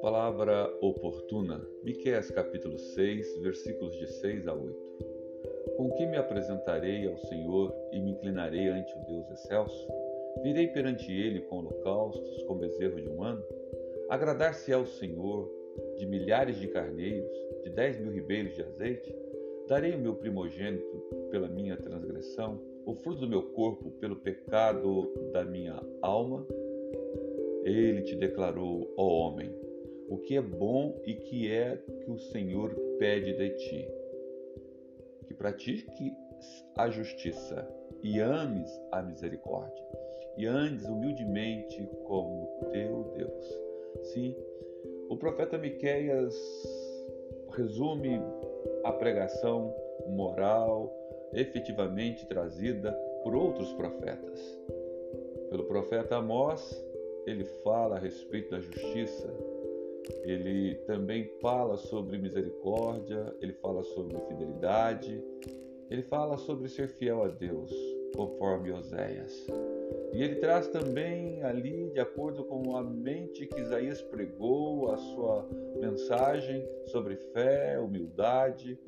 Palavra oportuna, Miqueias capítulo 6, versículos de 6 a 8. Com que me apresentarei ao Senhor e me inclinarei ante o Deus excelso? Virei perante ele com holocaustos, com bezerro de um ano? Agradar-se ao Senhor de milhares de carneiros, de dez mil ribeiros de azeite? Darei o meu primogênito pela minha transgressão, o fruto do meu corpo pelo pecado da minha alma? Ele te declarou, ó homem, o que é bom e que é que o Senhor pede de ti. Que pratique a justiça e ames a misericórdia, e andes humildemente como teu Deus. Sim, o profeta Miqueias resume a pregação moral efetivamente trazida por outros profetas. Pelo profeta Amós, ele fala a respeito da justiça, ele também fala sobre misericórdia, ele fala sobre fidelidade, ele fala sobre ser fiel a Deus, conforme Oséias. E ele traz também ali, de acordo com a mente que Isaías pregou, a sua mensagem sobre fé, humildade,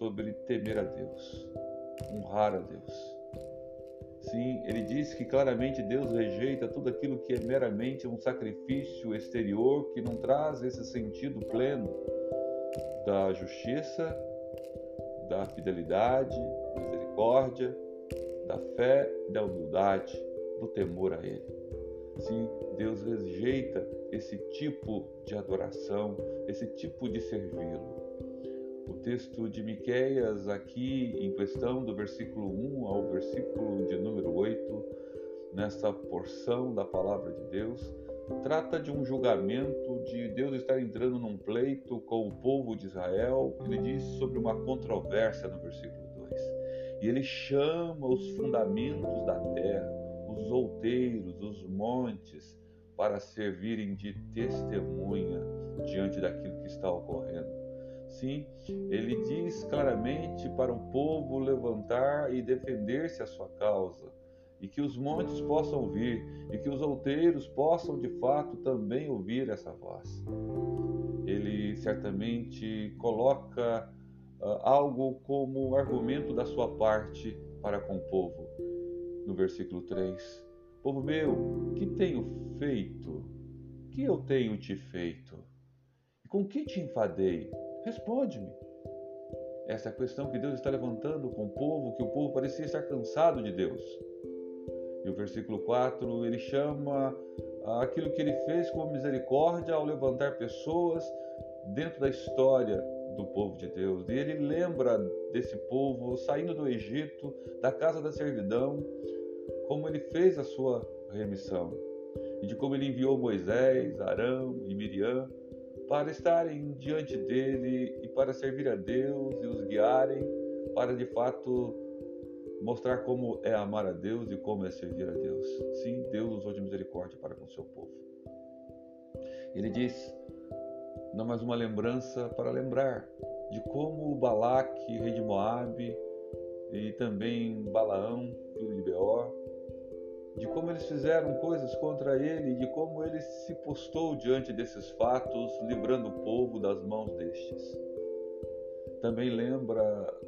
sobre temer a Deus, honrar a Deus. Sim, ele diz que claramente Deus rejeita tudo aquilo que é meramente um sacrifício exterior que não traz esse sentido pleno da justiça, da fidelidade, misericórdia, da fé da humildade, do temor a Ele. Sim, Deus rejeita esse tipo de adoração, esse tipo de servi-lo. O texto de Miqueias aqui em questão do versículo 1 ao versículo de número 8, nesta porção da palavra de Deus, trata de um julgamento de Deus estar entrando num pleito com o povo de Israel. Ele diz sobre uma controvérsia no versículo 2. E ele chama os fundamentos da terra, os outeiros, os montes, para servirem de testemunha diante daquilo que está ocorrendo. Sim, ele diz claramente para o povo levantar e defender-se a sua causa, e que os montes possam ouvir, e que os outeiros possam de fato também ouvir essa voz. Ele certamente coloca uh, algo como argumento da sua parte para com o povo. No versículo 3: Povo meu, que tenho feito? Que eu tenho te feito? Com que te enfadei? Responde-me. Essa é a questão que Deus está levantando com o povo, que o povo parecia estar cansado de Deus. E o versículo 4, ele chama aquilo que ele fez com misericórdia ao levantar pessoas dentro da história do povo de Deus. E ele lembra desse povo saindo do Egito, da casa da servidão, como ele fez a sua remissão. E de como ele enviou Moisés, Arão e Miriam para estarem diante dele e para servir a Deus e os guiarem para de fato mostrar como é amar a Deus e como é servir a Deus. Sim, Deus usou de misericórdia para com seu povo. Ele diz, não mais uma lembrança para lembrar de como Balaque, rei de Moabe, e também Balaão, filho de Beor, de como eles fizeram coisas contra ele, de como ele se postou diante desses fatos, livrando o povo das mãos destes. Também lembra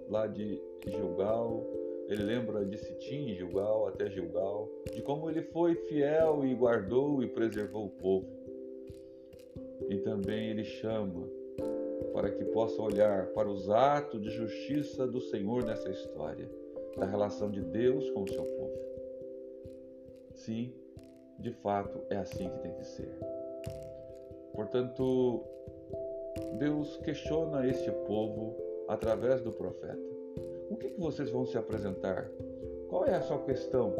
lá de Gilgal, ele lembra de Sitim, Gilgal, até Gilgal, de como ele foi fiel e guardou e preservou o povo. E também ele chama para que possa olhar para os atos de justiça do Senhor nessa história, da relação de Deus com o seu povo. Sim, de fato é assim que tem que ser. Portanto, Deus questiona este povo através do profeta. O que, que vocês vão se apresentar? Qual é a sua questão?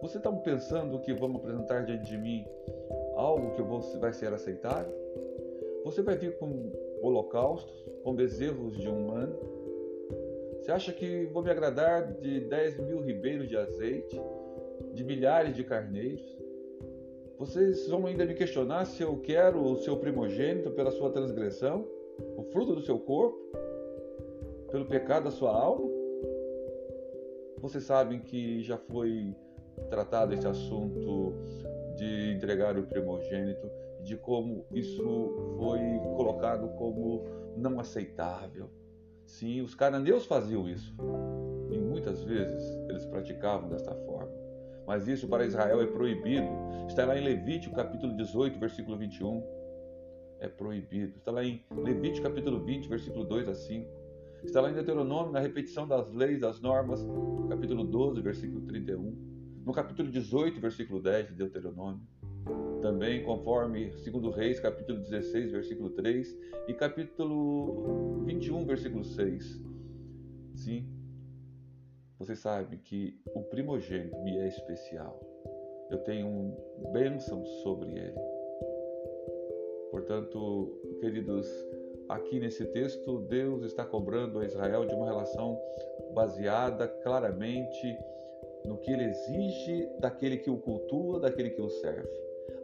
Vocês estão pensando que vão apresentar diante de mim algo que vai ser aceitado? Você vai vir com holocaustos, com bezerros de um ano? Você acha que vou me agradar de 10 mil ribeiros de azeite? De milhares de carneiros. Vocês vão ainda me questionar se eu quero o seu primogênito pela sua transgressão, o fruto do seu corpo, pelo pecado da sua alma? Vocês sabem que já foi tratado esse assunto de entregar o primogênito, de como isso foi colocado como não aceitável. Sim, os cananeus faziam isso. E muitas vezes eles praticavam desta forma. Mas isso para Israel é proibido. Está lá em Levítico capítulo 18, versículo 21. É proibido. Está lá em Levítico capítulo 20, versículo 2 a 5. Está lá em Deuteronômio, na repetição das leis, das normas, capítulo 12, versículo 31. No capítulo 18, versículo 10 de Deuteronômio. Também conforme 2 Reis, capítulo 16, versículo 3 e capítulo 21, versículo 6. Sim, você sabe que o primogênito me é especial. Eu tenho bênção sobre ele. Portanto, queridos, aqui nesse texto, Deus está cobrando a Israel de uma relação baseada claramente no que ele exige daquele que o cultua, daquele que o serve.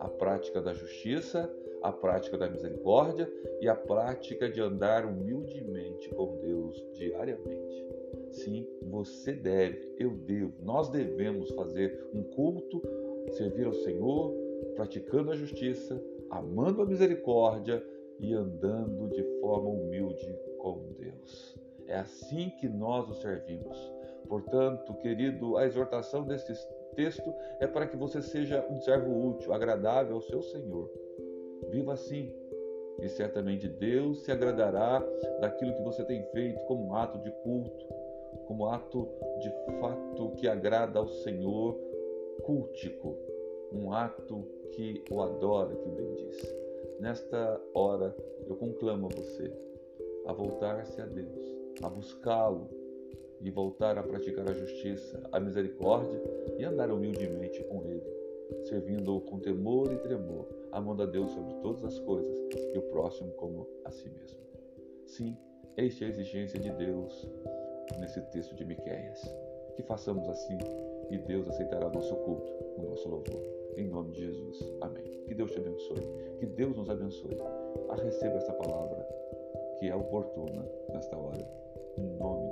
A prática da justiça, a prática da misericórdia e a prática de andar humildemente com Deus diariamente. Sim, você deve, eu devo, nós devemos fazer um culto, servir ao Senhor, praticando a justiça, amando a misericórdia e andando de forma humilde com Deus. É assim que nós o servimos. Portanto, querido, a exortação deste texto é para que você seja um servo útil, agradável ao seu Senhor. Viva assim, e certamente Deus se agradará daquilo que você tem feito como um ato de culto, como ato de fato que agrada ao Senhor, cultico, um ato que o adora, que o bendiz. Nesta hora, eu conclamo a você a voltar-se a Deus, a buscá-lo e voltar a praticar a justiça, a misericórdia e andar humildemente com Ele, servindo-o com temor e tremor, amando a Deus sobre todas as coisas e o próximo como a si mesmo. Sim, esta é a exigência de Deus nesse texto de Miqueias. Que façamos assim e Deus aceitará nosso culto, o nosso louvor. Em nome de Jesus. Amém. Que Deus te abençoe. Que Deus nos abençoe. A receba essa palavra que é oportuna nesta hora. Em nome.